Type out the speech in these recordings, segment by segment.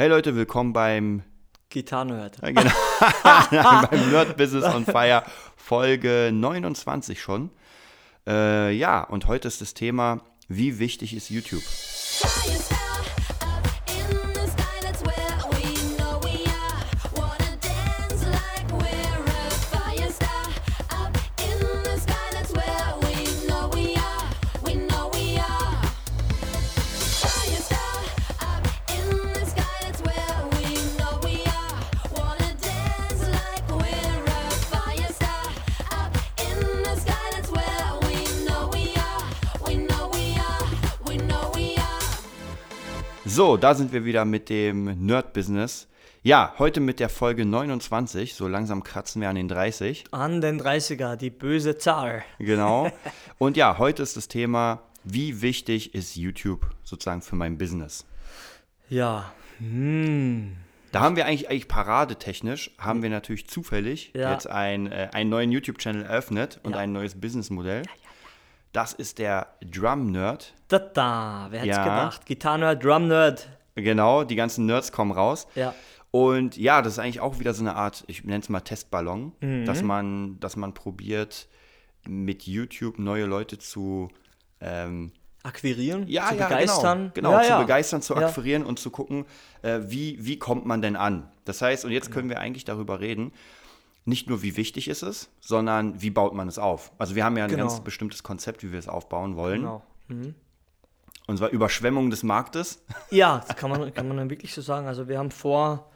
Hey Leute, willkommen beim Gitarrenhört. äh, genau, beim Nerd Business on Fire Folge 29 schon. Äh, ja, und heute ist das Thema, wie wichtig ist YouTube? Da sind wir wieder mit dem Nerd Business. Ja, heute mit der Folge 29. So langsam kratzen wir an den 30. An den 30er, die böse Zahl. Genau. Und ja, heute ist das Thema, wie wichtig ist YouTube sozusagen für mein Business? Ja. Hm. Da haben wir eigentlich, eigentlich paradetechnisch, haben wir natürlich zufällig Ja. jetzt ein, äh, einen neuen YouTube-Channel eröffnet und Ja. ein neues Businessmodell. Das ist der Drum Nerd. Da, da. Wer hätte Ja. gedacht? Gitarrenherd, Drumnerd. Genau, die ganzen Nerds kommen raus. Ja. Und ja, das ist eigentlich auch wieder so eine Art, ich nenne es mal Testballon, Mhm. dass, man, dass man probiert, mit YouTube neue Leute zu ähm, Akquirieren, ja, zu ja, begeistern. Genau, genau ja, zu begeistern, zu akquirieren und zu gucken, äh, wie, wie kommt man denn an. Das heißt, und jetzt können wir eigentlich darüber reden, nicht nur wie wichtig ist es, sondern wie baut man es auf. Also wir haben ja ein Genau. ganz bestimmtes Konzept, wie wir es aufbauen wollen. Genau. Mhm. Und zwar Überschwemmung des Marktes. Ja, das kann man, kann man dann wirklich so sagen. Also wir haben vor,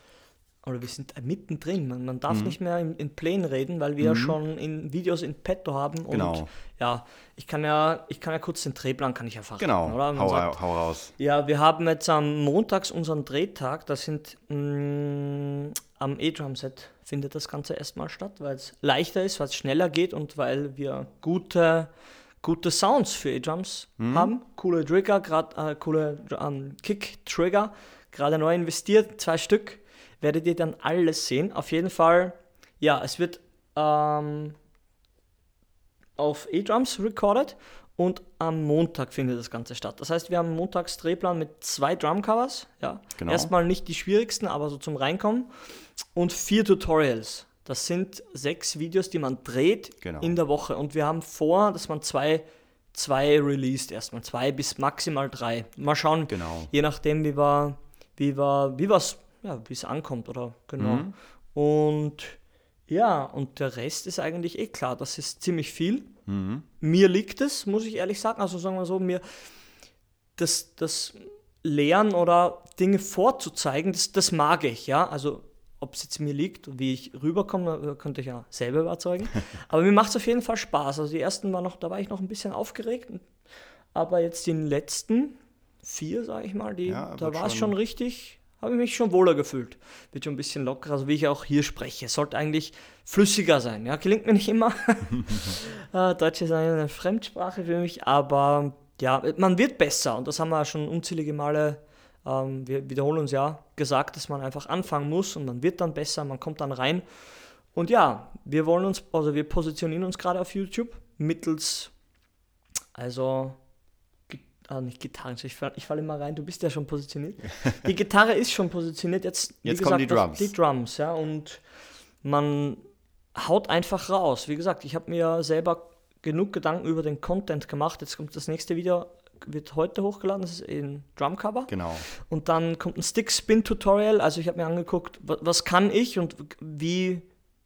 oder wir sind mittendrin. Man, man Mhm. darf nicht mehr in, in Plänen reden, weil wir ja schon in Videos in petto haben. Und Genau. ja, ich kann ja, ich kann ja kurz den Drehplan kann ich verraten, Genau, oder? Hau, sagt, hau raus. Ja, wir haben jetzt am Montags unseren Drehtag. Das sind mh, am E-Drum-Set findet das Ganze erstmal statt, weil es leichter ist, weil es schneller geht und weil wir gute, gute Sounds für E-Drums haben. Coole Trigger, gerade äh, coole ähm, Kick-Trigger, gerade neu investiert, zwei Stück. Werdet ihr dann alles sehen. Auf jeden Fall, ja, es wird ähm, auf E-Drums recorded und am Montag findet das Ganze statt. Das heißt, wir haben einen Montags-Drehplan mit zwei Drumcovers. Ja. Genau. Erstmal nicht die schwierigsten, aber so zum Reinkommen. Und vier Tutorials. Das sind sechs Videos, die man dreht Genau. in der Woche. Und wir haben vor, dass man zwei, zwei released erstmal. Zwei bis maximal drei. Mal schauen, Genau. je nachdem, wie wir, wie wir, wie was, ja, wie es ankommt, oder genau. Mhm. Und ja, und der Rest ist eigentlich eh klar. Das ist ziemlich viel. Mhm. Mir liegt es, muss ich ehrlich sagen. Also sagen wir so, mir das, das Lernen oder Dinge vorzuzeigen, das, das mag ich, ja. Also ob es jetzt mir liegt und wie ich rüberkomme, könnte ich ja selber überzeugen. Aber mir macht es auf jeden Fall Spaß. Also die ersten war noch, da war ich noch ein bisschen aufgeregt. Aber jetzt die letzten vier, sage ich mal, die, Ja, da war es schon- richtig, habe ich mich schon wohler gefühlt. Wird schon ein bisschen lockerer, also wie ich auch hier spreche. Es sollte eigentlich flüssiger sein. Ja, gelingt mir nicht immer. Äh, Deutsch ist eine Fremdsprache für mich, aber ja, man wird besser und das haben wir schon unzählige Male, ähm, wir wiederholen uns ja, gesagt, dass man einfach anfangen muss und man wird dann besser, man kommt dann rein. Und ja, wir wollen uns, also wir positionieren uns gerade auf YouTube mittels, also, ah, nicht Gitarren, ich falle fall immer rein, du bist ja schon positioniert. Die Gitarre ist schon positioniert, jetzt, wie Jetzt kommen die Drums. Die Drums, ja, und man haut einfach raus. Wie gesagt, ich habe mir selber genug Gedanken über den Content gemacht. Jetzt kommt das nächste Video, wird heute hochgeladen, das ist in Drumcover. Genau. Und dann kommt ein Stick-Spin-Tutorial. Also ich habe mir angeguckt, wa- was kann ich und wie,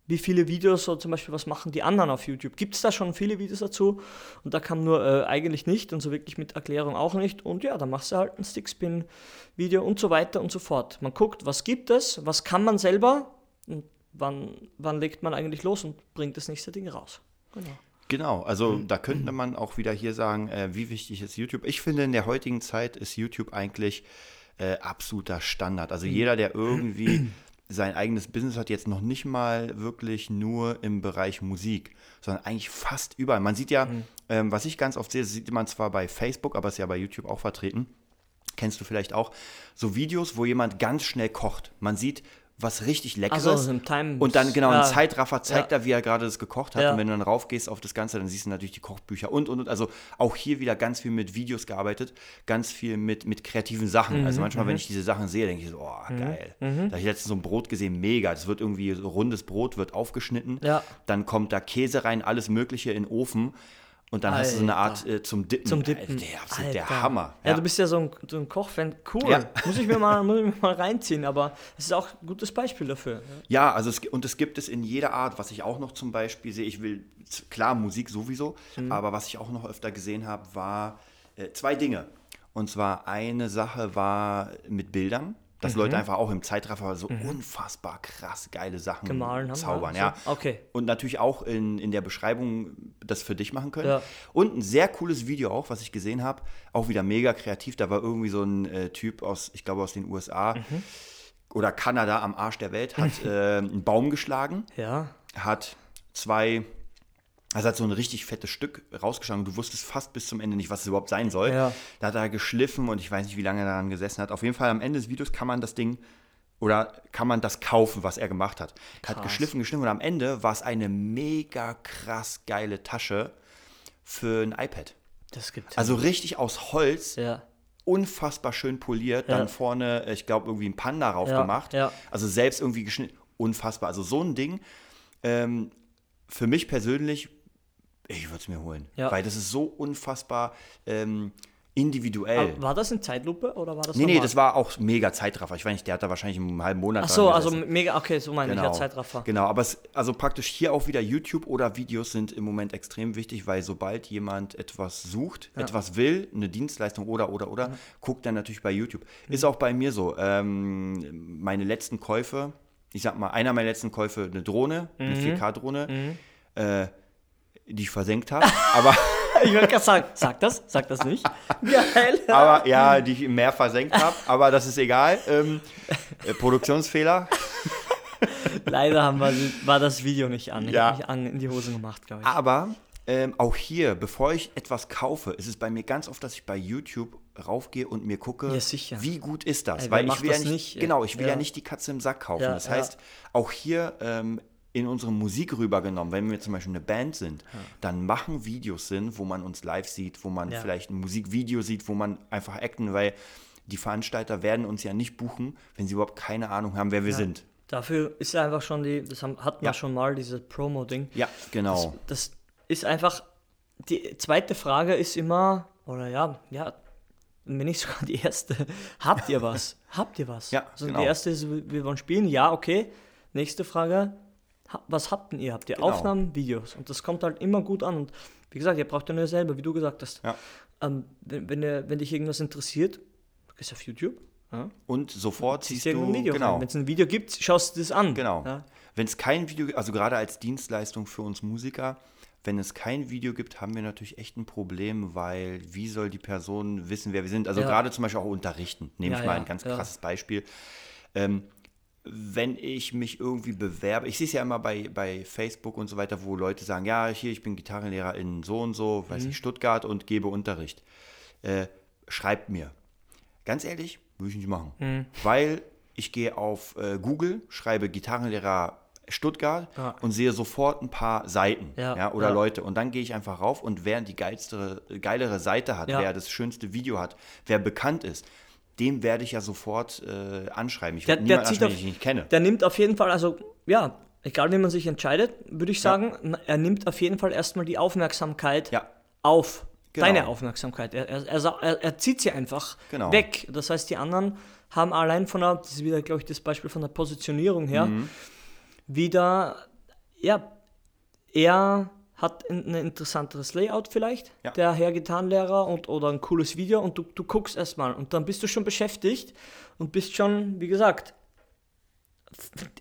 wie viele Videos, so zum Beispiel, was machen die anderen auf YouTube. Gibt es da schon viele Videos dazu? Und da kam nur äh, eigentlich nicht und so wirklich mit Erklärung auch nicht. Und ja, dann machst du halt ein Stick-Spin-Video und so weiter und so fort. Man guckt, was gibt es, was kann man selber und wann, wann legt man eigentlich los und bringt das nächste Ding raus. Genau. Genau, also Mhm. da könnte man auch wieder hier sagen, äh, wie wichtig ist YouTube. Ich finde, in der heutigen Zeit ist YouTube eigentlich äh, absoluter Standard. Mhm. Also jeder, der irgendwie sein eigenes Business hat, jetzt noch nicht mal wirklich nur im Bereich Musik, sondern eigentlich fast überall. Man sieht ja, Mhm. ähm, was ich ganz oft sehe, sieht man zwar bei Facebook, aber ist ja bei YouTube auch vertreten. Kennst du vielleicht auch so Videos, wo jemand ganz schnell kocht. Man sieht was richtig Leckeres. Also Time- und dann genau ja. ein Zeitraffer zeigt Ja. er, wie er gerade das gekocht hat. Ja. Und wenn du dann raufgehst auf das Ganze, dann siehst du natürlich die Kochbücher und und und. Also auch hier wieder ganz viel mit Videos gearbeitet, ganz viel mit, mit kreativen Sachen. Mhm, Also manchmal, wenn ich diese Sachen sehe, denke ich so, oh, geil. Da habe ich letztens so ein Brot gesehen, mega. Das wird irgendwie so rundes Brot, wird aufgeschnitten. Ja. Dann kommt da Käse rein, alles Mögliche in den Ofen. Und dann hast du so eine Art Alter. äh, zum Dippen. Zum Dippen. Alter, der, der Alter. Hammer. Ja, du bist ja so ein, so ein Kochfan. Cool. Ja. Muss ich mir mal, muss ich mir mal reinziehen, aber es ist auch ein gutes Beispiel dafür. Ja, also es, und es gibt es in jeder Art, was ich auch noch zum Beispiel sehe, ich will, klar, Musik sowieso, Mhm. aber was ich auch noch öfter gesehen habe, war äh, zwei Dinge. Und zwar eine Sache war mit Bildern, dass Mhm. Leute einfach auch im Zeitraffer so unfassbar krass geile Sachen Gemahlen haben, zaubern. ja, Ja, so. Okay. Und natürlich auch in, in der Beschreibung das für dich machen können. Ja. Und ein sehr cooles Video auch, was ich gesehen habe, auch wieder mega kreativ. Da war irgendwie so ein äh, Typ aus, ich glaube aus den USA Mhm. oder Kanada am Arsch der Welt, hat äh, einen Baum geschlagen Ja. hat zwei, also hat so ein richtig fettes Stück rausgeschlagen. Du wusstest fast bis zum Ende nicht, was es überhaupt sein soll. Ja. Da hat er geschliffen und ich weiß nicht, wie lange er daran gesessen hat. Auf jeden Fall am Ende des Videos kann man das Ding oder kann man das kaufen, was er gemacht hat. Hat Krass. geschliffen, geschliffen und am Ende war es eine mega krass geile Tasche für ein iPad. Das gibt Also richtig aus Holz, Ja. unfassbar schön poliert, Ja. dann vorne, äh, ich glaube, irgendwie ein Panda drauf Ja, gemacht. ja. Also selbst irgendwie geschnitten. Unfassbar. Also so ein Ding, ähm, für mich persönlich, ich würde es mir holen. Ja. Weil das ist so unfassbar ähm, individuell. Aber War das in Zeitlupe oder war das nee, nee, normal? das war auch mega Zeitraffer. Ich weiß nicht, der hat da wahrscheinlich einen halben Monat Ach so, also mega, okay, so meine ich ja Zeitraffer. Genau, aber es, also praktisch hier auch wieder YouTube oder Videos sind im Moment extrem wichtig, weil sobald jemand etwas sucht, etwas will, eine Dienstleistung oder, oder, oder, guckt dann natürlich bei YouTube. Mhm. Ist auch bei mir so. Ähm, meine letzten Käufe, ich sag mal, einer meiner letzten Käufe, eine Drohne, eine Mhm. 4K-Drohne, äh, die ich versenkt habe, aber, Ich wollte gerade sagen, sag das, sag das nicht. Geil. aber ja, die ich im Meer versenkt habe, aber das ist egal. Ähm, äh, Produktionsfehler. Leider haben wir, war das Video nicht an. Ich Ja. habe mich an, in die Hosen gemacht, glaube ich. Aber ähm, auch hier, bevor ich etwas kaufe, ist es bei mir ganz oft, dass ich bei YouTube raufgehe und mir gucke, Ja, wie gut ist das? Ey, Weil ich will ja nicht, nicht? genau, ich will ja. Ja. nicht die Katze im Sack kaufen. Das heißt, auch hier ähm, in unsere Musik rübergenommen, wenn wir zum Beispiel eine Band sind, dann machen Videos Sinn, wo man uns live sieht, wo man Ja. vielleicht ein Musikvideo sieht, wo man einfach acten, weil die Veranstalter werden uns ja nicht buchen, wenn sie überhaupt keine Ahnung haben, wer wir sind. Dafür ist ja einfach schon die, das haben, hatten wir Ja. schon mal, dieses Promo-Ding. Ja, genau. Das ist einfach, die zweite Frage ist immer, oder ja, ja, wenn nicht sogar die erste, habt ihr was? habt ihr was? Ja, also genau. die erste ist, wir wollen spielen, ja, okay. Nächste Frage, was habt denn ihr? Habt ihr Genau. Aufnahmen, Videos? Und das kommt halt immer gut an. Und wie gesagt, ihr braucht ja nur selber, wie du gesagt hast. Ja. Ähm, wenn, wenn, ihr, wenn dich irgendwas interessiert, du gehst auf YouTube, ja, Und sofort ziehst siehst du, ein Video genau, Wenn es ein Video gibt, schaust du das an. Genau. Ja. Wenn es kein Video gibt, also gerade als Dienstleistung für uns Musiker, wenn es kein Video gibt, haben wir natürlich echt ein Problem, weil wie soll die Person wissen, wer wir sind? Also Ja. gerade zum Beispiel auch unterrichten, nehme ich mal ein ganz krasses Beispiel. Ähm, wenn ich mich irgendwie bewerbe, ich sehe es ja immer bei, bei Facebook und so weiter, wo Leute sagen, ja, hier, ich bin Gitarrenlehrer in so und so, weiß Mhm. ich, Stuttgart und gebe Unterricht. Äh, schreibt mir. Ganz ehrlich, würde ich nicht machen. Mhm. Weil ich gehe auf äh, Google, schreibe Gitarrenlehrer Stuttgart Ja. und sehe sofort ein paar Seiten Ja, ja, oder ja. Leute. Und dann gehe ich einfach rauf und wer die geilste, geilere Seite hat, wer das schönste Video hat, wer bekannt ist, dem werde ich ja sofort äh, anschreiben. Ich Der, werde der, niemanden ansprechen, auf, den ich nicht kenne. der nimmt auf jeden Fall, also ja, egal wie man sich entscheidet, würde ich sagen, er nimmt auf jeden Fall erstmal die Aufmerksamkeit Ja. auf. Genau. Deine Aufmerksamkeit. Er, er, er, er, er zieht sie einfach Genau. weg. Das heißt, die anderen haben allein von der, das ist wieder, glaube ich, das Beispiel von der Positionierung her, Mhm. wieder, ja, er hat ein, interessanteres Layout vielleicht, Ja. der Herr Gitarrenlehrer und oder ein cooles Video und du, du guckst erstmal und dann bist du schon beschäftigt und bist schon, wie gesagt,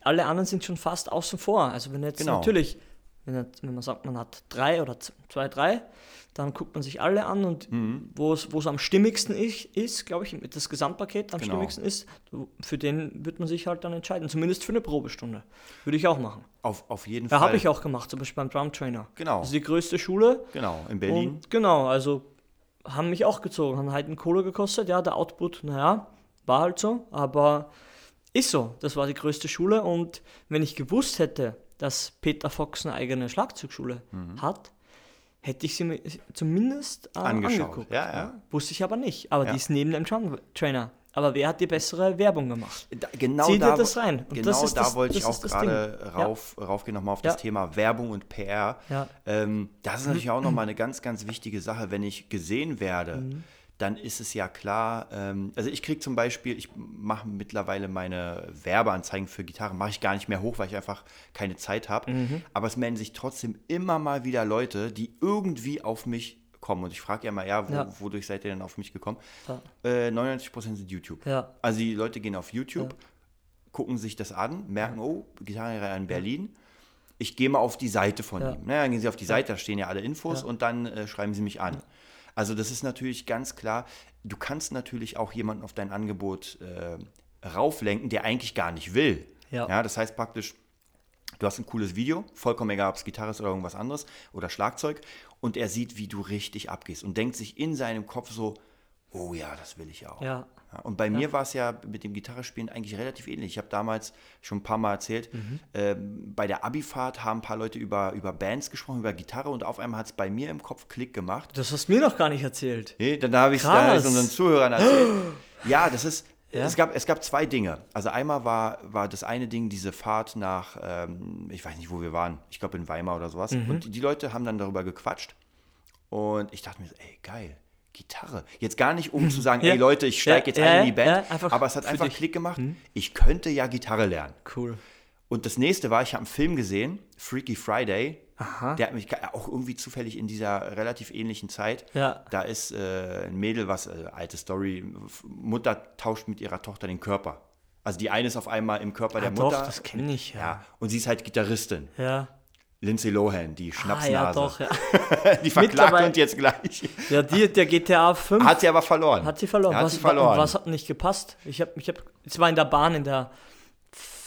alle anderen sind schon fast außen vor. Also wenn jetzt Genau. natürlich, wenn, jetzt, wenn man sagt, man hat drei oder zwei, drei, dann guckt man sich alle an und Mhm. wo es am stimmigsten ist, ist glaube ich, das Gesamtpaket am Genau. stimmigsten ist, für den wird man sich halt dann entscheiden. Zumindest für eine Probestunde. Würde ich auch machen. Auf, auf jeden Ja, Fall. habe ich auch gemacht, zum Beispiel beim Drum Trainer. Genau. Das ist die größte Schule. Genau, in Berlin. Und genau, also haben mich auch gezogen, haben halt einen Kohle gekostet. Ja, der Output, naja, war halt so. Aber Ist so, das war die größte Schule und wenn ich gewusst hätte, dass Peter Fox eine eigene Schlagzeugschule hat, hätte ich sie mir zumindest äh, Angeschaut, angeguckt. ja, ja. Wusste ich aber nicht. Aber Ja. die ist neben dem Drum Trainer. Aber wer hat die bessere Werbung gemacht? Da, genau Zieh dir da, das rein. Und Genau das da das- wollte das ich auch das gerade rauf, raufgehen, nochmal auf das Ja. Thema Werbung und PR. Ja. Ähm, das ist natürlich auch nochmal eine ganz, ganz wichtige Sache. Wenn ich gesehen werde, Mhm. Dann ist es ja klar, ähm, also ich kriege zum Beispiel, ich mache mittlerweile meine Werbeanzeigen für Gitarren, mache ich gar nicht mehr hoch, weil ich einfach keine Zeit habe. Mhm. Aber es melden sich trotzdem immer mal wieder Leute, die irgendwie auf mich kommen. Und ich frage ja mal, ja, wo, Ja. wodurch seid ihr denn auf mich gekommen? Ja. Äh, 99% sind YouTube. Ja. Also die Leute gehen auf YouTube, gucken sich das an, merken, oh, Gitarrenlehrer in Berlin. Ich gehe mal auf die Seite von Ja. ihm. Naja, dann gehen sie auf die Seite, da stehen ja alle Infos Ja. und dann äh, schreiben sie mich an. Also das ist natürlich ganz klar, du kannst natürlich auch jemanden auf dein Angebot äh, rauflenken, der eigentlich gar nicht will. Ja. das heißt praktisch, du hast ein cooles Video, vollkommen egal, ob es Gitarre ist oder irgendwas anderes oder Schlagzeug, und er sieht, wie du richtig abgehst und denkt sich in seinem Kopf so, oh ja, das will ich auch. Ja. Ja, und bei mir war es ja mit dem Gitarrespielen eigentlich relativ ähnlich. Ich habe damals schon ein paar Mal erzählt, Mhm. ähm, bei der Abifahrt haben ein paar Leute über, über Bands gesprochen, über Gitarre und auf einmal hat es bei mir im Kopf Klick gemacht. Das hast du mir noch gar nicht erzählt. Nee, dann habe ich es Krass. unseren Zuhörern erzählt. ja, das ist. Ja? Es, gab, es gab zwei Dinge. Also einmal war, war das eine Ding diese Fahrt nach, ähm, ich weiß nicht, wo wir waren, ich glaube in Weimar oder sowas. Mhm. Und die, Leute haben dann darüber gequatscht. Und ich dachte mir ey, geil, Gitarre. Jetzt gar nicht, um zu sagen, Ja. ey Leute, ich steige Ja, jetzt ja, ein in die ja, Band. einfach aber es hat einfach dich. Klick gemacht. Ich könnte ja Gitarre lernen. Cool. Und das nächste war, ich habe einen Film gesehen, Freaky Friday. Aha. Der hat mich auch irgendwie zufällig in dieser relativ ähnlichen Zeit. Ja. Da ist äh, ein Mädel, was, äh, alte Story, Mutter tauscht mit ihrer Tochter den Körper. Also die eine ist auf einmal im Körper der Ah, doch, Mutter. das kenne ich, ja. ja. Und sie ist halt Gitarristin. Ja. Lindsay Lohan, die Ah, ja, Schnapsnase. doch, ja. Die verklagt uns jetzt gleich. Ja, die, der GTA 5 Hat sie aber verloren. hat sie verloren. Hat was, sie verloren. wa- Was hat nicht gepasst? Ich habe, ich hab, es war in der Bahn, in der.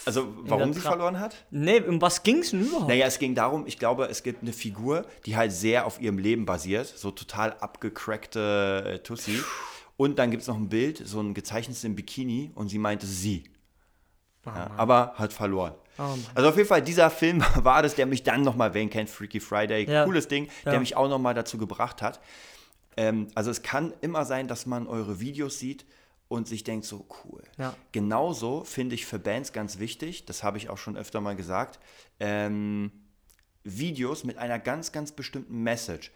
also warum sie verloren hat? Nee, um was ging es denn überhaupt? Naja, es ging darum, ich glaube, es gibt eine Figur, die halt sehr auf ihrem Leben basiert, so total abgecrackte äh, Tussi. Und dann gibt es noch ein Bild, so ein gezeichnetes im Bikini und sie meinte sie. Ja, aber hat verloren. Oh also auf jeden Fall, dieser Film war das, der mich dann nochmal, wen kennt Freaky Friday, Ja. cooles Ding, Ja. der mich auch nochmal dazu gebracht hat. Ähm, also es kann immer sein, dass man eure Videos sieht und sich denkt so, cool. Ja. Genauso finde ich für Bands ganz wichtig, das habe ich auch schon öfter mal gesagt, ähm, Videos mit einer ganz, ganz bestimmten Message.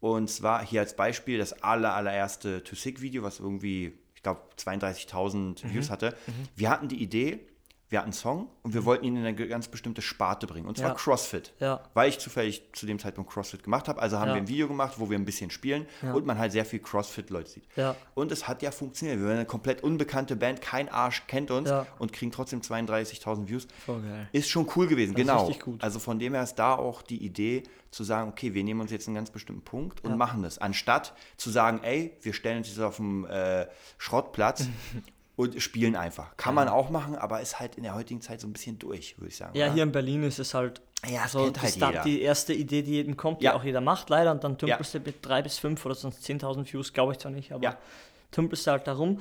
Und zwar hier als Beispiel das aller, allererste To Sick Video, was irgendwie, ich glaube, 32.000 Views hatte. Wir hatten die Idee, wir hatten einen Song und wir wollten ihn in eine ganz bestimmte Sparte bringen. Und zwar Ja. CrossFit. Ja. Weil ich zufällig zu dem Zeitpunkt CrossFit gemacht habe. Also haben Ja. wir ein Video gemacht, wo wir ein bisschen spielen und man halt sehr viel CrossFit-Leute sieht. Und es hat ja funktioniert. Wir waren eine komplett unbekannte Band, kein Arsch kennt uns und kriegen trotzdem 32.000 Views. Voll geil. Ist schon cool gewesen, Das genau. richtig gut. Also von dem her ist da auch die Idee zu sagen, okay, wir nehmen uns jetzt einen ganz bestimmten Punkt und machen das. Anstatt zu sagen, ey, wir stellen uns jetzt auf dem äh, Schrottplatz und spielen einfach. Kann man auch machen, aber ist halt in der heutigen Zeit so ein bisschen durch, würde ich sagen. Ja, oder? hier in Berlin ist es halt Ja, so die, halt jeder. die erste Idee, die jedem kommt, die Ja. auch jeder macht, leider. Und dann tümpelst du mit drei bis fünf oder sonst 10.000 Views, glaube ich zwar nicht, aber Ja. tümpelst du halt darum.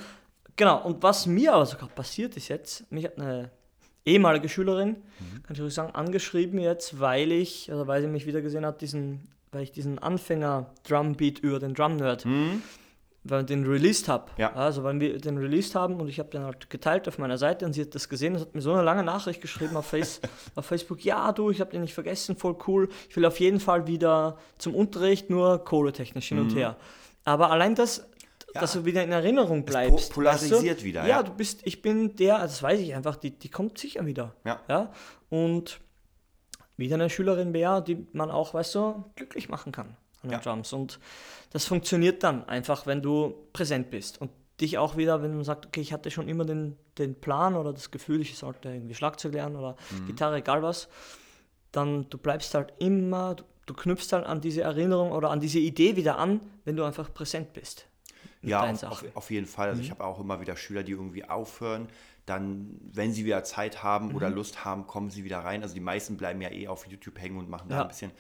Genau, und was mir aber sogar passiert ist jetzt, mich hat eine ehemalige Schülerin, Mhm. kann ich ruhig sagen, angeschrieben jetzt, weil ich, also weil sie mich wieder gesehen hat, diesen, weil ich diesen Anfänger-Drumbeat über den Drum-Nerd weil ich den released habe. Mhm. Ja. Also weil wir den released haben und ich habe den halt geteilt auf meiner Seite und sie hat das gesehen und hat mir so eine lange Nachricht geschrieben auf, Face, auf Facebook. Ja, du, ich habe den nicht vergessen, voll cool. Ich will auf jeden Fall wieder zum Unterricht, nur kohletechnisch hin und her. Aber allein das, Mhm. Ja. dass du wieder in Erinnerung bleibst. polarisiert weißt du? wieder, Ja, ja. du bist, ich bin der, also das weiß ich einfach, die, die kommt sicher wieder. Ja. ja. Und wieder eine Schülerin mehr, die man auch, weißt du, glücklich machen kann an den Ja. Drums. Und das funktioniert dann einfach, wenn du präsent bist. Und dich auch wieder, wenn man sagt, okay, ich hatte schon immer den, den Plan oder das Gefühl, ich sollte irgendwie Schlagzeug lernen oder Mhm. Gitarre, egal was, dann du bleibst halt immer, du, du knüpfst halt an diese Erinnerung oder an diese Idee wieder an, wenn du einfach präsent bist. Ja, auf, auf. Mhm. jeden Fall. Also ich habe auch immer wieder Schüler, die irgendwie aufhören. Dann, wenn sie wieder Zeit haben Mhm. oder Lust haben, kommen sie wieder rein. Also die meisten bleiben ja eh auf YouTube hängen und machen da Ja. ein bisschen.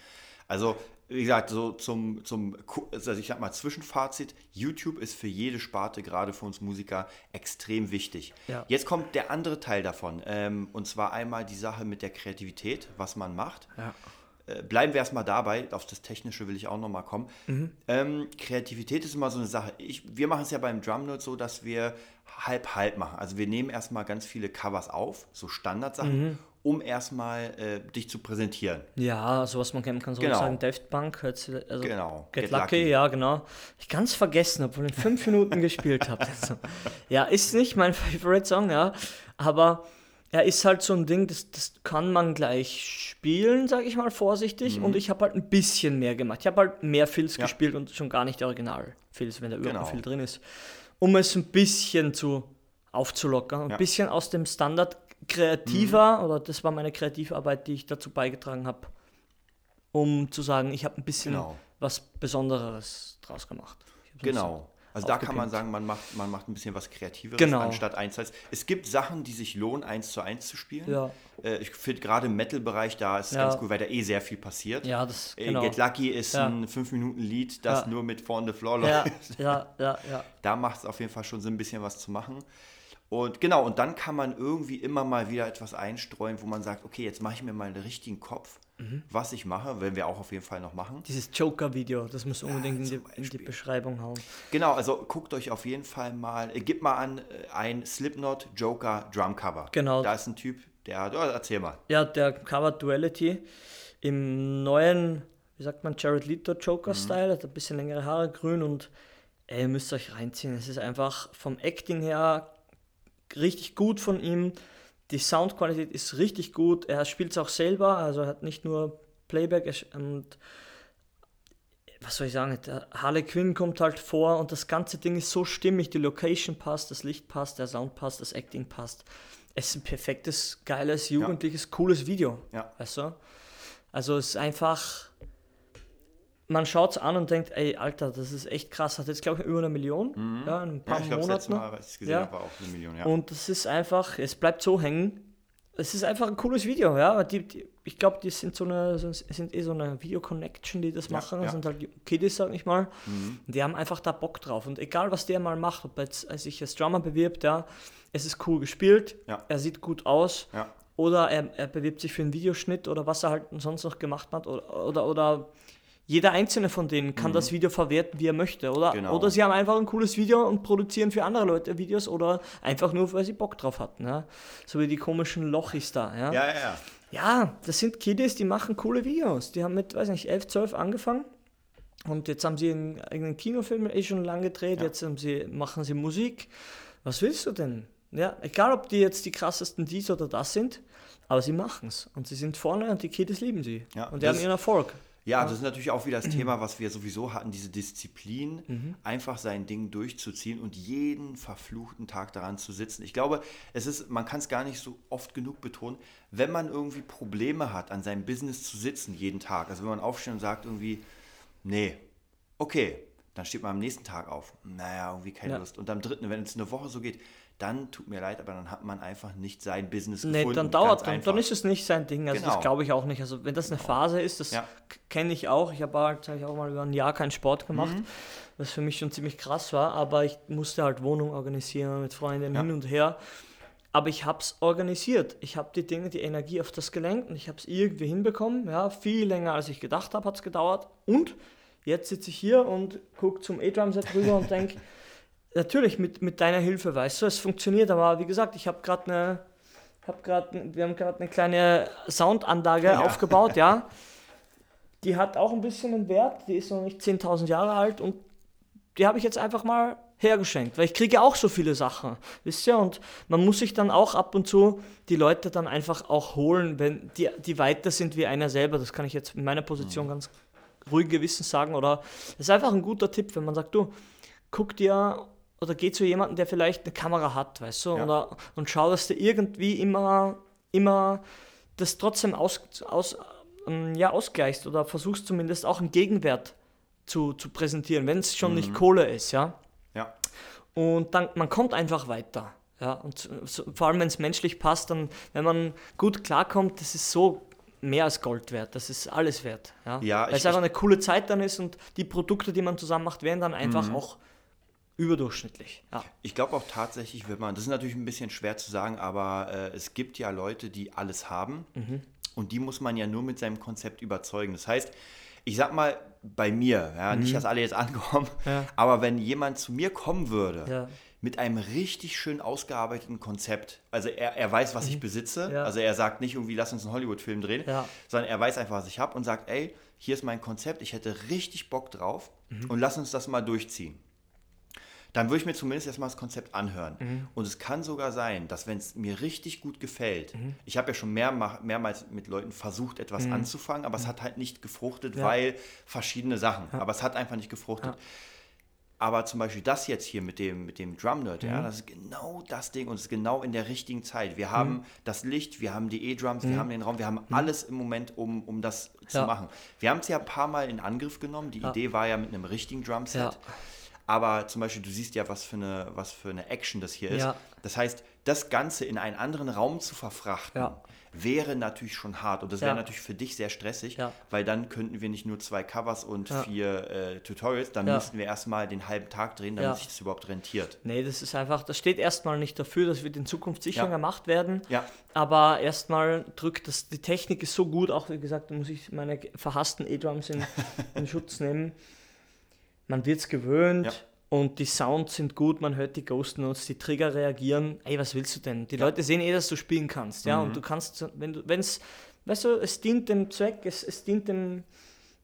Also wie gesagt, so zum, zum, also ich sag mal, Zwischenfazit, YouTube ist für jede Sparte, gerade für uns Musiker, extrem wichtig. Ja. Jetzt kommt der andere Teil davon, ähm, und zwar einmal die Sache mit der Kreativität, was man macht. Ja. Äh, bleiben wir erstmal dabei, auf das Technische will ich auch nochmal kommen. Mhm. Ähm, Kreativität ist immer so eine Sache. Ich, wir machen es ja beim Drum Note so, dass wir halb-halb machen. Also wir nehmen erstmal ganz viele Covers auf, so Standardsachen, Mhm. Um erstmal äh, dich zu präsentieren. Ja, so was man kennen kann, so Genau. sagen, Daft Punk, also Genau, Get, Get Lucky, Lucky. ja, genau. Ich ganz vergessen, obwohl ich fünf Minuten gespielt habe. Also, ja, ist nicht mein Favorite Song, ja, aber er ist halt so ein Ding, das, das kann man gleich spielen, sage ich mal vorsichtig, und ich habe halt ein bisschen mehr gemacht. Ich habe halt mehr Mhm. Ja. gespielt und schon gar nicht die Original-Fills, wenn da überhaupt Genau. viel drin ist, um es ein bisschen zu aufzulockern, ein Ja. Mhm. bisschen aus dem Standard kreativer, oder das war meine Kreativarbeit, die ich dazu beigetragen habe, um zu sagen, ich habe ein bisschen Genau. was Besonderes draus gemacht. Genau. Also da kann man sagen, man macht, man macht ein bisschen was Kreativeres Genau. anstatt eins zu eins. Es gibt Sachen, die sich lohnen, eins zu eins zu spielen. Ja. Äh, ich finde gerade im Metal-Bereich, da ist Ja. ganz gut, weil da eh sehr viel passiert. Ja, das Äh, genau. Get Lucky ist Ja. ein 5-Minuten-Lied, das nur mit Four on the Floor läuft. ja, ja, ja. Da macht es auf jeden Fall schon Sinn, ein bisschen was zu machen. Und genau, und dann kann man irgendwie immer mal wieder etwas einstreuen, wo man sagt, okay, jetzt mache ich mir mal einen richtigen Kopf, Mhm. was ich mache, werden wir auch auf jeden Fall noch machen. Dieses Joker-Video, das muss unbedingt in, zum die, in die. Beschreibung hauen. Genau, also guckt euch auf jeden Fall mal, äh, gebt mal an, äh, ein Slipknot Joker Drumcover. Genau. Da ist ein Typ, der, ja, erzähl mal. Ja, der Cover Duality im neuen, wie sagt man, Jared Leto Joker-Style, hat ein bisschen längere Haare, grün und ey, ihr müsst euch reinziehen. Es ist einfach vom Acting her richtig gut von ihm. Die Soundqualität ist richtig gut. Er spielt es auch selber, also er hat nicht nur Playback und was soll ich sagen, der Harley Quinn kommt halt vor und das ganze Ding ist so stimmig, die Location passt, das Licht passt, der Sound passt, das Acting passt. Es ist ein perfektes, geiles, jugendliches, cooles Video. Ja. Weißt du? Also es ist einfach, man schaut es an und denkt, ey, Alter, das ist echt krass. Hat jetzt, glaube ich, über eine Million. Ja, in ein Ja, paar ich glaube, das letzte Monaten. Mal, als ich es gesehen Ja. habe, auch eine Million, ja. Und es ist einfach, es bleibt so hängen. Es ist einfach ein cooles Video, ja. Die, die, ich glaube, die sind so eine, sind eh so eine Video-Connection, die das Ja, machen. Das ja. sind halt Kiddies, sag ich mal. Mhm. Die haben einfach da Bock drauf. Und egal, was der mal macht, ob er jetzt als sich als Drummer bewirbt, ja, es ist cool gespielt, Ja. er sieht gut aus. ja. Oder er, er bewirbt sich für einen Videoschnitt oder was er halt sonst noch gemacht hat. Oder, oder, oder jeder einzelne von denen kann das Video verwerten, wie er möchte. Oder, Mhm. Genau. oder sie haben einfach ein cooles Video und produzieren für andere Leute Videos oder einfach nur, weil sie Bock drauf hatten. Ja? So wie die komischen Lochis da. Ja? Ja, ja, ja. ja, das sind Kiddies, die machen coole Videos. Die haben mit, weiß nicht, 11, 12 angefangen. Und jetzt haben sie einen eigenen Kinofilm eh schon lange gedreht. Ja. Jetzt sie, machen sie Musik. Was willst du denn? Ja, egal, ob die jetzt die krassesten dies oder das sind, aber sie machen es. Und sie sind vorne und die Kiddies lieben sie. Ja, und die haben ihren Erfolg. Ja, das ist natürlich auch wieder das Thema, was wir sowieso hatten, diese Disziplin, einfach sein Ding durchzuziehen und jeden verfluchten Tag daran zu sitzen. Ich glaube, es ist, man kann es gar nicht so oft genug betonen, wenn man irgendwie Probleme hat, an seinem Business zu sitzen jeden Tag, also wenn man aufsteht und sagt irgendwie, nee, okay, dann steht man am nächsten Tag auf, naja, irgendwie keine Ja. Lust. Und am dritten, wenn es eine Woche so geht, dann tut mir leid, aber dann hat man einfach nicht sein Business Nee, gefunden. dann dauert ganz dann, ist es nicht sein Ding. Also Genau. das glaube ich auch nicht. Also wenn das eine Phase ist, das Ja. kenne ich auch. Ich habe halt sag ich auch mal über ein Jahr keinen Sport gemacht, Mhm. was für mich schon ziemlich krass war. Aber ich musste halt Wohnung organisieren mit Freunden Ja. hin und her. Aber ich habe es organisiert. Ich habe die Dinge, die Energie auf das gelenkt und ich habe es irgendwie hinbekommen. Ja, viel länger als ich gedacht habe, hat es gedauert. Und jetzt sitze ich hier und gucke zum E-Drum-Set rüber und denke, natürlich mit, mit deiner Hilfe, weißt du, es funktioniert. Aber wie gesagt, ich habe gerade eine, hab grad, n- wir haben gerade eine kleine Soundanlage Ja. aufgebaut, ja. Die hat auch ein bisschen einen Wert, die ist noch nicht 10.000 Jahre alt und die habe ich jetzt einfach mal hergeschenkt, weil ich kriege auch so viele Sachen, wisst ihr? Und man muss sich dann auch ab und zu die Leute dann einfach auch holen, wenn die, die weiter sind wie einer selber. Das kann ich jetzt in meiner Position ganz ruhig Gewissens sagen. Oder es ist einfach ein guter Tipp, wenn man sagt, du, guck dir oder geh zu jemandem, der vielleicht eine Kamera hat, weißt du, Ja. oder, und schau, dass du irgendwie immer, immer das trotzdem aus, aus, ähm, ja, ausgleichst oder versuchst zumindest auch einen Gegenwert zu, zu präsentieren, wenn es schon nicht Kohle ist, ja. Ja. Und dann, man kommt einfach weiter. Ja, und vor allem, wenn es menschlich passt, dann, wenn man gut klarkommt, das ist so, mehr als Gold wert. Das ist alles wert. Ja, Ja, Weil es einfach eine coole Zeit dann ist und die Produkte, die man zusammen macht, werden dann einfach Mhm. auch überdurchschnittlich. Ja. Ich glaube auch tatsächlich, wenn man, das ist natürlich ein bisschen schwer zu sagen, aber äh, es gibt ja Leute, die alles haben Mhm. und die muss man ja nur mit seinem Konzept überzeugen. Das heißt, ich sag mal bei mir, ja, nicht, dass alle jetzt ankommen, Mhm. Ja. aber wenn jemand zu mir kommen würde. Mit einem richtig schön ausgearbeiteten Konzept, also er, er weiß, was ich besitze, Mhm. Ja. also er sagt nicht irgendwie, lass uns einen Hollywood-Film drehen, Ja. sondern er weiß einfach, was ich habe und sagt, ey, hier ist mein Konzept, ich hätte richtig Bock drauf Mhm. und lass uns das mal durchziehen dann würde ich mir zumindest erstmal das Konzept anhören. Mhm. Und es kann sogar sein, dass wenn es mir richtig gut gefällt, Mhm. ich habe ja schon mehr, mehrmals mit Leuten versucht, etwas anzufangen, aber es hat halt nicht gefruchtet, Mhm. Ja. weil verschiedene Sachen. Aber es hat einfach nicht gefruchtet. Aber zum Beispiel das jetzt hier mit dem, mit dem Drum Nerd, Mhm. ja, das ist genau das Ding und es ist genau in der richtigen Zeit. Wir haben Mhm. das Licht, wir haben die E-Drums, wir haben den Raum, wir haben alles im Moment, um, um das zu Ja. machen. Wir haben es ja ein paar Mal in Angriff genommen. Die Ja. Idee war ja mit einem richtigen Drumset. Ja. Aber zum Beispiel, du siehst ja, was für eine, was für eine Action das hier ist. Das heißt, das Ganze in einen anderen Raum zu verfrachten. Wäre natürlich schon hart. Und das Ja. wäre natürlich für dich sehr stressig, Ja. weil dann könnten wir nicht nur zwei Covers und Ja. vier äh, Tutorials, dann müssten wir erstmal den halben Tag drehen, damit sich das überhaupt rentiert. Nee, das ist einfach, das steht erstmal nicht dafür, das wird in Zukunft sicher gemacht werden. Ja. Aber erstmal drückt das, die Technik ist so gut, auch wie gesagt, da muss ich meine verhassten E-Drums in, in Schutz nehmen. Man wird es gewöhnt. Und die Sounds sind gut, man hört die Ghost Notes, die Trigger reagieren. Ey, was willst du denn? Die Leute sehen eh, dass du spielen kannst, ja, Mhm. und du kannst, wenn du, wenn es, weißt du, es dient dem Zweck, es, es dient dem,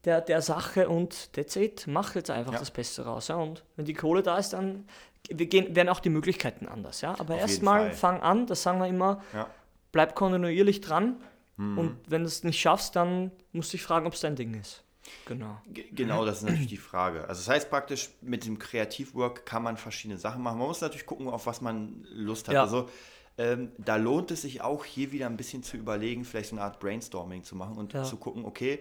der, der Sache und that's it. Mach jetzt einfach Ja. das Beste raus. Ja? Und wenn die Kohle da ist, dann wir gehen, werden auch die Möglichkeiten anders. Ja? Aber erstmal fang an, das sagen wir immer, Ja. bleib kontinuierlich dran. Mhm. Und wenn du es nicht schaffst, dann musst du dich fragen, ob es dein Ding ist. Genau. Genau, das ist natürlich die Frage. Also das heißt praktisch, mit dem Kreativwork kann man verschiedene Sachen machen. Man muss natürlich gucken, auf was man Lust hat. Ja. Also ähm, da lohnt es sich auch hier wieder ein bisschen zu überlegen, vielleicht so eine Art Brainstorming zu machen und Ja. zu gucken, okay,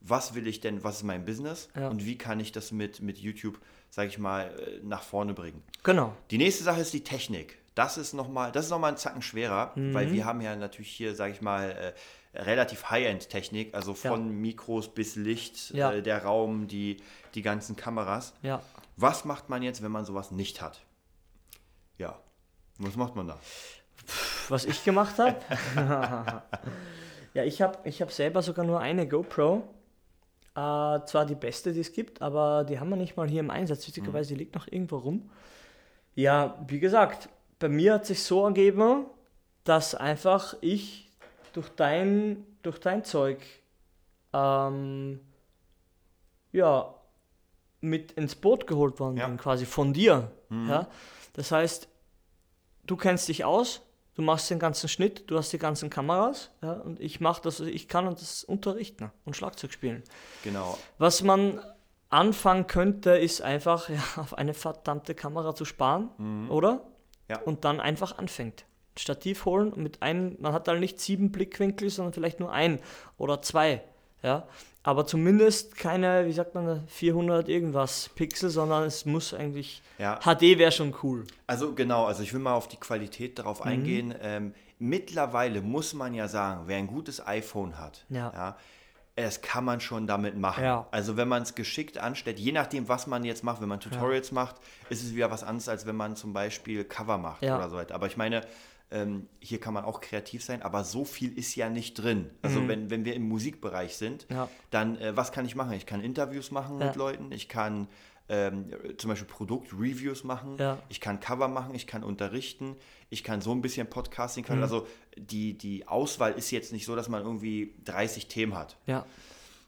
was will ich denn, was ist mein Business Ja. und wie kann ich das mit, mit YouTube, sage ich mal, äh, nach vorne bringen. Genau. Die nächste Sache ist die Technik. Das ist nochmal, das ist noch mal ein Zacken schwerer, Mhm. weil wir haben ja natürlich hier, sage ich mal, äh, relativ High-End-Technik, also Ja. von Mikros bis Licht, Ja. äh, der Raum, die, die ganzen Kameras. Ja. Was macht man jetzt, wenn man sowas nicht hat? Ja, was macht man da? Was ich gemacht habe? ja, ich habe ich hab selber sogar nur eine GoPro. Äh, zwar die beste, die es gibt, aber die haben wir nicht mal hier im Einsatz. Witzigerweise, die liegt noch irgendwo rum. Ja, wie gesagt, bei mir hat sich so ergeben, dass einfach ich durch dein, durch dein Zeug ähm, ja, mit ins Boot geholt worden Ja. bin, quasi von dir. Ja? Das heißt, du kennst dich aus, du machst den ganzen Schnitt, du hast die ganzen Kameras ja, und ich mache das, was ich kann das unterrichten und Schlagzeug spielen. Genau. Was man anfangen könnte, ist einfach ja, auf eine verdammte Kamera zu sparen, oder? Ja. Und dann einfach anfängt. Stativ holen und mit einem, man hat halt nicht sieben Blickwinkel, sondern vielleicht nur ein oder zwei. Ja, aber zumindest keine, wie sagt man, 400 irgendwas Pixel, sondern es muss eigentlich, Ja. HD wäre schon cool. Also genau, also ich will mal auf die Qualität darauf Mhm. eingehen. Ähm, mittlerweile muss man ja sagen, wer ein gutes iPhone hat, Ja. es kann man schon damit machen. Ja. Also wenn man es geschickt anstellt, je nachdem, was man jetzt macht, wenn man Tutorials macht, ist es wieder was anderes, als wenn man zum Beispiel Cover macht Ja. oder so weiter. Aber ich meine, ähm, hier kann man auch kreativ sein, aber so viel ist ja nicht drin. Also wenn, wenn wir im Musikbereich sind, Mhm. Ja. dann äh, was kann ich machen? Ich kann Interviews machen Ja. mit Leuten, ich kann ähm, zum Beispiel Produktreviews machen, Ja. ich kann Cover machen, ich kann unterrichten, ich kann so ein bisschen Podcasting Mhm. können. Also die, die Auswahl ist jetzt nicht so, dass man irgendwie 30 Themen hat. Ja,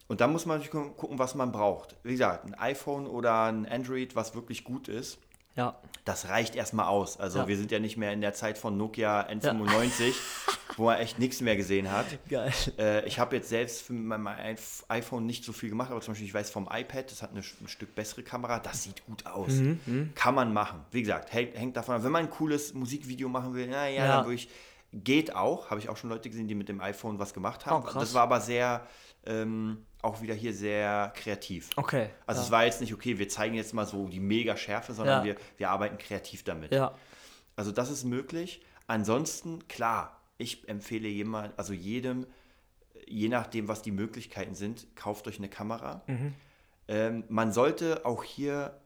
Und da muss man natürlich gu- gucken, was man braucht. Wie gesagt, ein iPhone oder ein Android, was wirklich gut ist, ja, das reicht erstmal aus. Also Ja. wir sind ja nicht mehr in der Zeit von Nokia N95, wo man echt nichts mehr gesehen hat. geil. Äh, ich habe jetzt selbst für mein mein iPh- iPhone nicht so viel gemacht, aber zum Beispiel ich weiß vom iPad, das hat eine, ein Stück bessere Kamera, das sieht gut aus. Mhm, Kann man machen. Wie gesagt, hängt, hängt davon ab. Wenn man ein cooles Musikvideo machen will, naja, Ja. dann würde ich, geht auch. Habe ich auch schon Leute gesehen, die mit dem iPhone was gemacht haben. Oh, das war aber sehr, ähm, auch wieder hier sehr kreativ. Okay. Also ja. es war jetzt nicht, okay, wir zeigen jetzt mal so die mega Schärfe, sondern Ja. wir, wir arbeiten kreativ damit. ja, Also das ist möglich. Ansonsten, klar, ich empfehle jemand, also jedem, je nachdem, was die Möglichkeiten sind, kauft euch eine Kamera. Mhm. Ähm, man sollte auch hier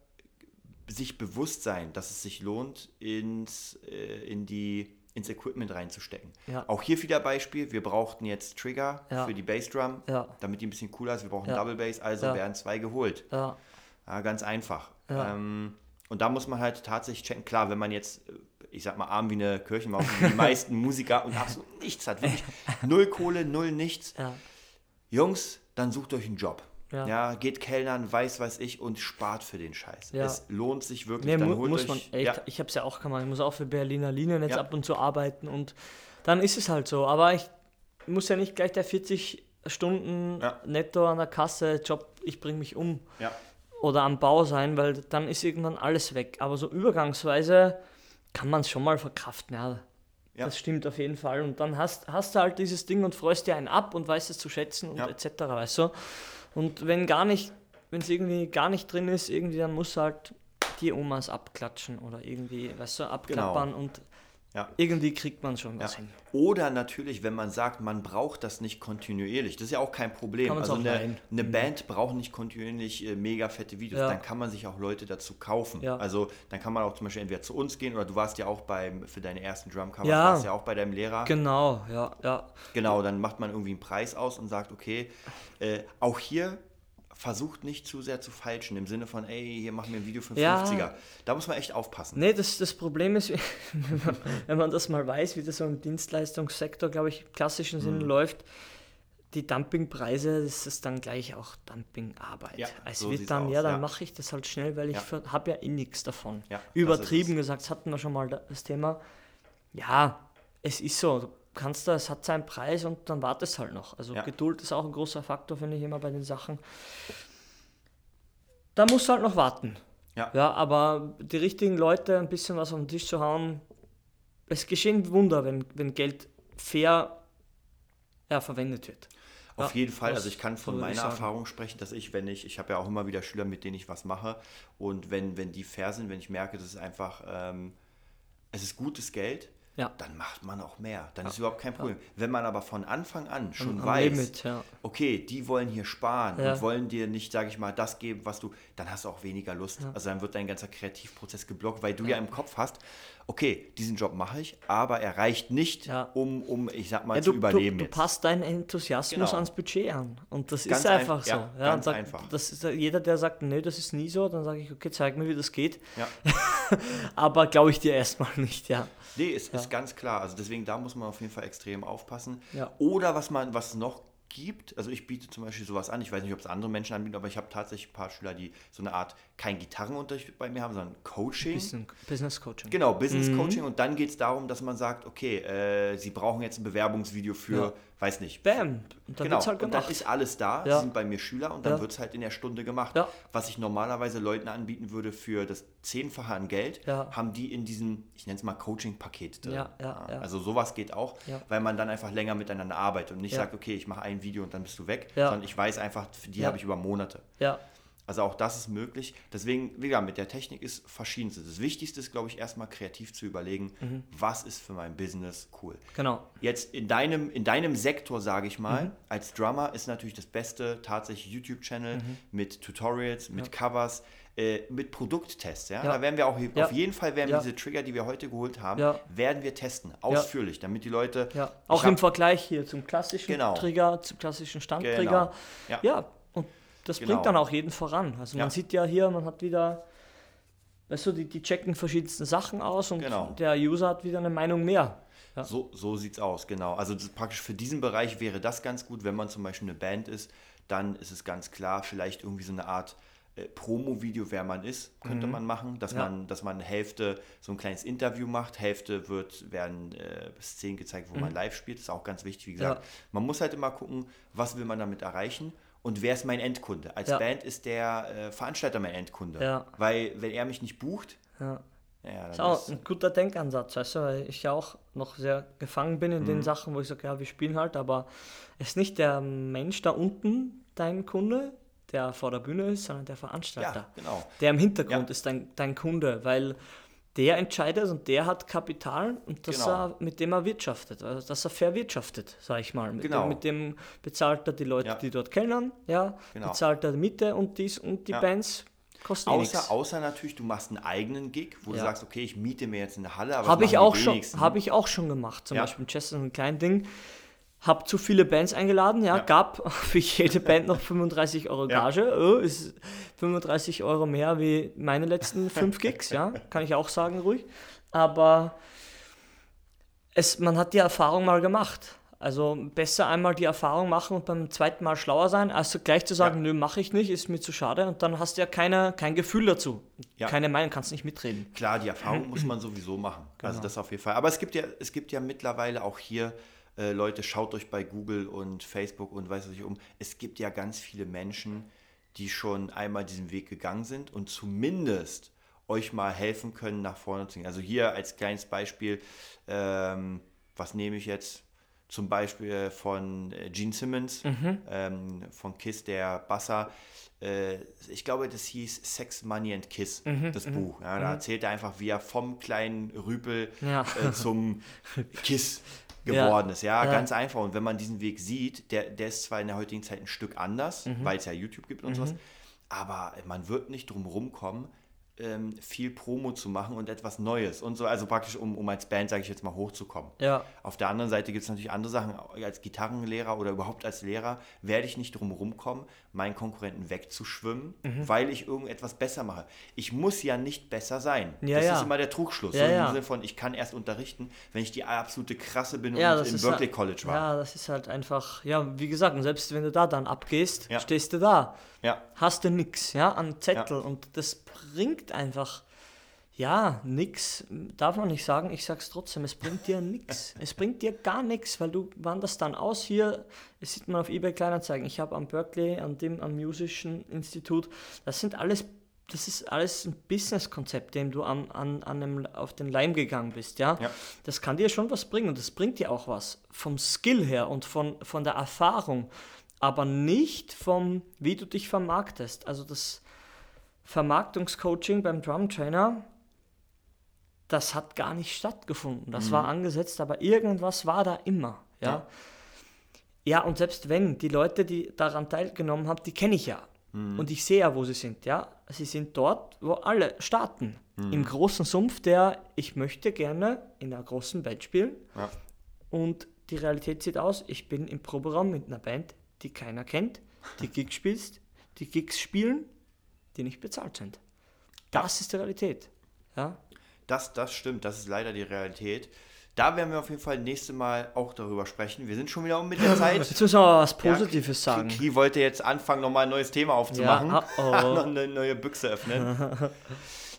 sich bewusst sein, dass es sich lohnt, ins, äh, in die, ins Equipment reinzustecken. Ja. Auch hier wieder Beispiel, wir brauchten jetzt Trigger Ja. für die Bassdrum, Ja. damit die ein bisschen cooler ist. Wir brauchen. Double Bass, also werden zwei geholt. Ganz einfach. Ähm, und da muss man halt tatsächlich checken. Klar, wenn man jetzt, äh, ich sag mal, arm wie eine Kirchenmaus, wie die meisten Musiker und absolut nichts hat, wirklich null Kohle, null nichts. Jungs, dann sucht euch einen Job. Ja. Ja. geht Kellnern, weiß was ich und spart für den Scheiß. Ja. Es lohnt sich wirklich. nee, dann mu holt muss euch, man echt. Ja, Ich habe es ja auch gemacht. Ich muss auch für Berliner Linien jetzt ab und zu arbeiten und dann ist es halt so. Aber ich muss ja nicht gleich der 40 Stunden netto an der Kasse Job, ich bringe mich um oder am Bau sein, weil dann ist irgendwann alles weg. Aber so übergangsweise kann man es schon mal verkraften, ja. Das stimmt auf jeden Fall. Und dann hast, hast du halt dieses Ding und freust dir einen ab und weißt es zu schätzen und etc. Weißt du? Und wenn gar nicht, wenn es irgendwie gar nicht drin ist, irgendwie, dann musst du halt die Omas abklatschen oder irgendwie, weißt du, abklappern und Genau. Ja. irgendwie kriegt man schon ja. was hin. Oder natürlich, wenn man sagt, man braucht das nicht kontinuierlich. Das ist ja auch kein Problem. Also eine, eine Band braucht nicht kontinuierlich äh, mega fette Videos. Ja. Dann kann man sich auch Leute dazu kaufen. Ja. Also dann kann man auch zum Beispiel entweder zu uns gehen oder du warst ja auch beim, für deine ersten Drumcovers, Ja. warst ja auch bei deinem Lehrer. Genau, ja, ja. Genau, dann macht man irgendwie einen Preis aus und sagt, okay, äh, auch hier versucht nicht zu sehr zu falschen, im Sinne von, ey, hier machen wir ein Video für einen Ja. 50er. Da muss man echt aufpassen. Nee, das, das Problem ist, wenn man, wenn man das mal weiß, wie das so im Dienstleistungssektor, glaube ich, im klassischen Mhm. Sinne läuft, die Dumpingpreise, das ist dann gleich auch Dumpingarbeit. Ja, es so wird dann, aus, ja, dann ja. mache ich das halt schnell, weil ich Ja. habe ja eh nichts davon. Ja, Übertrieben es. gesagt, das hatten wir schon mal da- das Thema. Ja, es ist so. Du kannst da, es hat seinen Preis und dann wartest halt noch. Also Ja. Geduld ist auch ein großer Faktor, finde ich immer bei den Sachen. Da musst du halt noch warten. Ja. Ja, aber die richtigen Leute ein bisschen was auf den Tisch zu hauen, es geschehen Wunder, wenn, wenn Geld fair ja, verwendet wird. Auf Ja, jeden Fall, also ich kann von meiner. Erfahrung sprechen, dass ich, wenn ich, ich habe ja auch immer wieder Schüler, mit denen ich was mache und wenn, wenn die fair sind, wenn ich merke, das ist einfach, ähm, es ist gutes Geld, Ja. dann macht man auch mehr. Dann ist überhaupt kein Problem. Wenn man aber von Anfang an schon am weiß, Limit, ja. okay, die wollen hier sparen Ja. und wollen dir nicht, sage ich mal, das geben, was du, dann hast du auch weniger Lust. Also dann wird dein ganzer Kreativprozess geblockt, weil du ja, im Kopf hast, okay, diesen Job mache ich, aber er reicht nicht, Ja. um, um, ich sag mal, Ja, zu du, überleben du, du passt deinen Enthusiasmus Genau. ans Budget an. Und das Ganz ist einfach einf- so. ja, Ja, ganz sagt, einfach. Das ist, jeder, der sagt, nee, das ist nie so, dann sage ich, okay, zeig mir, wie das geht. Ja. Aber glaube ich dir erstmal nicht, ja. Nee, es ist ganz klar. Also deswegen, da muss man auf jeden Fall extrem aufpassen. Ja. Oder was man, was noch gibt, also ich biete zum Beispiel sowas an, ich weiß nicht, ob es andere Menschen anbieten, aber ich habe tatsächlich ein paar Schüler, die so eine Art, kein Gitarrenunterricht bei mir haben, sondern Coaching. Business, Business Coaching. Genau, Business Mhm. Coaching und dann geht es darum, dass man sagt, okay, äh, sie brauchen jetzt ein Bewerbungsvideo für, Ja. Weiß nicht, Bam. Und dann genau, halt und dann gemacht. ist alles da, Ja. sie sind bei mir Schüler und dann Ja. wird es halt in der Stunde gemacht. Ja. Was ich normalerweise Leuten anbieten würde für das Zehnfache an Geld, Ja. haben die in diesem, ich nenne es mal Coaching-Paket drin. Also sowas geht auch, weil man dann einfach länger miteinander arbeitet und nicht sagt, okay, ich mache ein Video und dann bist du weg, sondern ich weiß einfach, für die habe ich über Monate. Ja, Also auch das ist möglich. Deswegen, wie gesagt, mit der Technik ist verschiedenstes. Das Wichtigste ist, glaube ich, erstmal kreativ zu überlegen, Mhm. was ist für mein Business cool. genau. Jetzt in deinem, in deinem Sektor, sage ich Mhm. mal, als Drummer ist natürlich das Beste tatsächlich YouTube-Channel Mhm. mit Tutorials, mit Covers, äh, mit Produkttests. Ja? Ja. Da werden wir auch, Ja. auf jeden Fall werden Ja. diese Trigger, die wir heute geholt haben, Ja. werden wir testen, ausführlich, damit die Leute... Ja. Auch hab- im Vergleich hier zum klassischen Genau. Trigger, zum klassischen Standtrigger. Genau. Ja. Das Genau. bringt dann auch jeden voran. Also Ja. man sieht ja hier, man hat wieder, weißt du, die, die checken verschiedensten Sachen aus und Genau. der User hat wieder eine Meinung mehr. Ja. So, so sieht es aus, genau. Also praktisch für diesen Bereich wäre das ganz gut, wenn man zum Beispiel eine Band ist, dann ist es ganz klar, vielleicht irgendwie so eine Art äh, Promo-Video, wer man ist, könnte man machen, dass Mhm. Ja. man, dass man Hälfte so ein kleines Interview macht, Hälfte wird, werden äh, Szenen gezeigt, wo man live spielt, das ist auch ganz wichtig, wie gesagt. Mhm. Man muss halt immer gucken, was will man damit erreichen und wer ist mein Endkunde. Als Ja. Band ist der äh, Veranstalter mein Endkunde, Ja. weil wenn er mich nicht bucht, Ja. ja, ist auch ist, ein guter Denkansatz, weißt du, weil ich ja auch noch sehr gefangen bin in Mhm. den Sachen, wo ich sage, ja, wir spielen halt, aber es ist nicht der Mensch da unten dein Kunde, der vor der Bühne ist, sondern der Veranstalter. ja, genau. Der im Hintergrund Ja. ist dein, dein Kunde, weil der entscheidet und der hat Kapital und das Genau. er, mit dem er wirtschaftet, also dass er verwirtschaftet, sag ich mal. Mit, Genau. dem, mit dem bezahlt er die Leute, Ja. die dort kennen, ja, Genau. bezahlt er die Miete und dies und die Ja. Bands kosten eh Außer, nichts. außer natürlich, du machst einen eigenen Gig, wo du Ja. sagst, okay, ich miete mir jetzt eine Halle, aber Habe ich, auch schon, wenigsten. hab ich auch schon gemacht. Zum. Beispiel in Chester ein kleines Ding. Hab zu viele Bands eingeladen, ja, Ja. gab für jede Band noch 35 Euro Ja. Gage. Oh, ist 35 Euro mehr wie meine letzten fünf Gigs, ja, kann ich auch sagen, ruhig. Aber es, man hat die Erfahrung mal gemacht. Also besser einmal die Erfahrung machen und beim zweiten Mal schlauer sein, als gleich zu sagen, Ja. nö, mache ich nicht, ist mir zu schade. Und dann hast du ja keine, kein Gefühl dazu. Ja. Keine Meinung, kannst nicht mitreden. Klar, die Erfahrung muss man sowieso machen. Genau. Also das auf jeden Fall. Aber es gibt ja, es gibt ja mittlerweile auch hier, äh, Leute, schaut euch bei Google und Facebook und weiß was ich um. Es gibt ja ganz viele Menschen, die schon einmal diesen Weg gegangen sind und zumindest euch mal helfen können, nach vorne zu gehen. Also hier als kleines Beispiel, ähm, was nehme ich jetzt? Zum Beispiel von äh, Gene Simmons, ähm, von Kiss, der Basser. Äh, ich glaube, das hieß Sex, Money and Kiss, das Buch. Ja, da erzählt er einfach, wie er vom kleinen Rüpel Ja. äh, zum Kiss Ja. geworden ist. Ja, Ja. ganz einfach. Und wenn man diesen Weg sieht, der, der ist zwar in der heutigen Zeit ein Stück anders, Mhm. weil es ja YouTube gibt und sowas, aber man wird nicht drum rumkommen, ähm, viel Promo zu machen und etwas Neues und so, also praktisch um, um als Band, sage ich jetzt mal, hochzukommen. Ja. Auf der anderen Seite gibt es natürlich andere Sachen. Als Gitarrenlehrer oder überhaupt als Lehrer werde ich nicht drum rumkommen, meinen Konkurrenten wegzuschwimmen, Mhm. weil ich irgendetwas besser mache. Ich muss ja nicht besser sein. Ja, das ja. ist immer der Trugschluss. Ja, so. Im Sinne von, ich kann erst unterrichten, wenn ich die absolute Krasse bin und im Berkeley halt, College war. Ja, das ist halt einfach, ja, wie gesagt, selbst wenn du da dann abgehst, stehst du da, Ja. hast du nix, ja, an Zettel Ja. und das bringt einfach, ja, nix, darf man nicht sagen, ich sag's trotzdem, es bringt dir nix, es bringt dir gar nichts, weil du wanderst dann aus hier, das sieht man auf eBay Kleinanzeigen, ich habe am Berkeley, an dem, am Musischen Institut, das sind alles das ist alles ein Businesskonzept, dem du an, an, an einem, auf den Leim gegangen bist, ja? Ja. Das kann dir schon was bringen und das bringt dir auch was. Vom Skill her und von, von der Erfahrung, aber nicht vom, wie du dich vermarktest. Also das Vermarktungscoaching beim Drum Trainer, das hat gar nicht stattgefunden. Das war angesetzt, aber irgendwas war da immer, ja? Ja. Ja, und selbst wenn, die Leute, die daran teilgenommen haben, die kenne ich ja. Und ich sehe ja, wo sie sind, ja. Sie sind dort, wo alle starten. Im großen Sumpf, der ich möchte gerne in einer großen Band spielen. Ja. Und die Realität sieht aus, ich bin im Proberaum mit einer Band, die keiner kennt, die Gigs spielst, die Gigs spielen, die nicht bezahlt sind. Das ist die Realität. Ja, Das, das stimmt, das ist leider die Realität. Da werden wir auf jeden Fall nächste Mal auch darüber sprechen. Wir sind schon wieder um mit der Zeit. Jetzt müssen wir aber was Positives Ja, sagen. Kri wollte jetzt anfangen, nochmal ein neues Thema aufzumachen. Ja, oh, oh. Noch eine neue Büchse öffnen.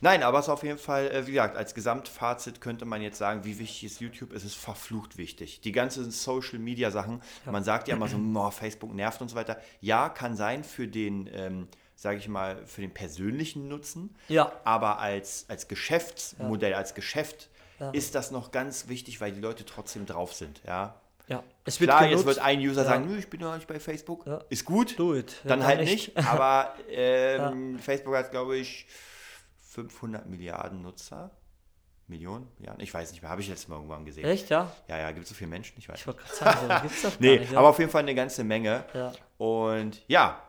Nein, aber es ist auf jeden Fall, äh, wie gesagt, als Gesamtfazit könnte man jetzt sagen, wie wichtig ist YouTube? Es ist verflucht wichtig. Die ganzen Social Media Sachen, man sagt ja immer so, oh, Facebook nervt und so weiter. Ja, kann sein für den, ähm, sage ich mal, für den persönlichen Nutzen. Ja. Aber als, als Geschäftsmodell, als Geschäft Ja. ist das noch ganz wichtig, weil die Leute trotzdem drauf sind. Ja. Ja, es wird Klar, genutzt. jetzt wird ein User Ja. sagen, Nö, ich bin doch nicht bei Facebook. Ja. Ist gut. Do it. Ja, Dann dann halt nicht. nicht. Aber ähm, Facebook hat, glaube ich, 500 Milliarden Nutzer. Millionen? Ja, ich weiß nicht mehr. Habe ich letztes Mal irgendwann gesehen. Echt, ja? Ja, ja, gibt es so viele Menschen? Ich weiß Ich nicht. wollte gerade sagen, so gibt's doch gar Nee, nicht. Ja. aber auf jeden Fall eine ganze Menge. Ja. Und ja,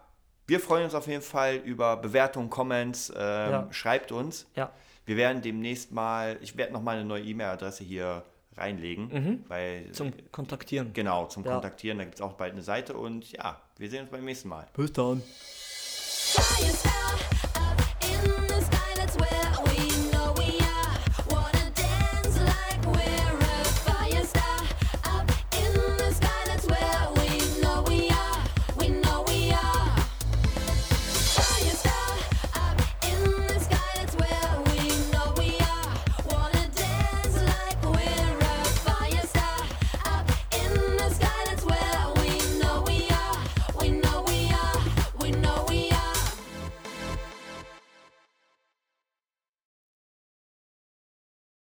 wir freuen uns auf jeden Fall über Bewertungen, Comments. Ähm, Ja. Schreibt uns. ja. Wir werden demnächst mal, ich werde noch mal eine neue E-Mail-Adresse hier reinlegen. Weil, Mhm. Zum Kontaktieren. genau, zum Ja. Kontaktieren. Da gibt es auch bald eine Seite. Und ja, wir sehen uns beim nächsten Mal. Bis dann.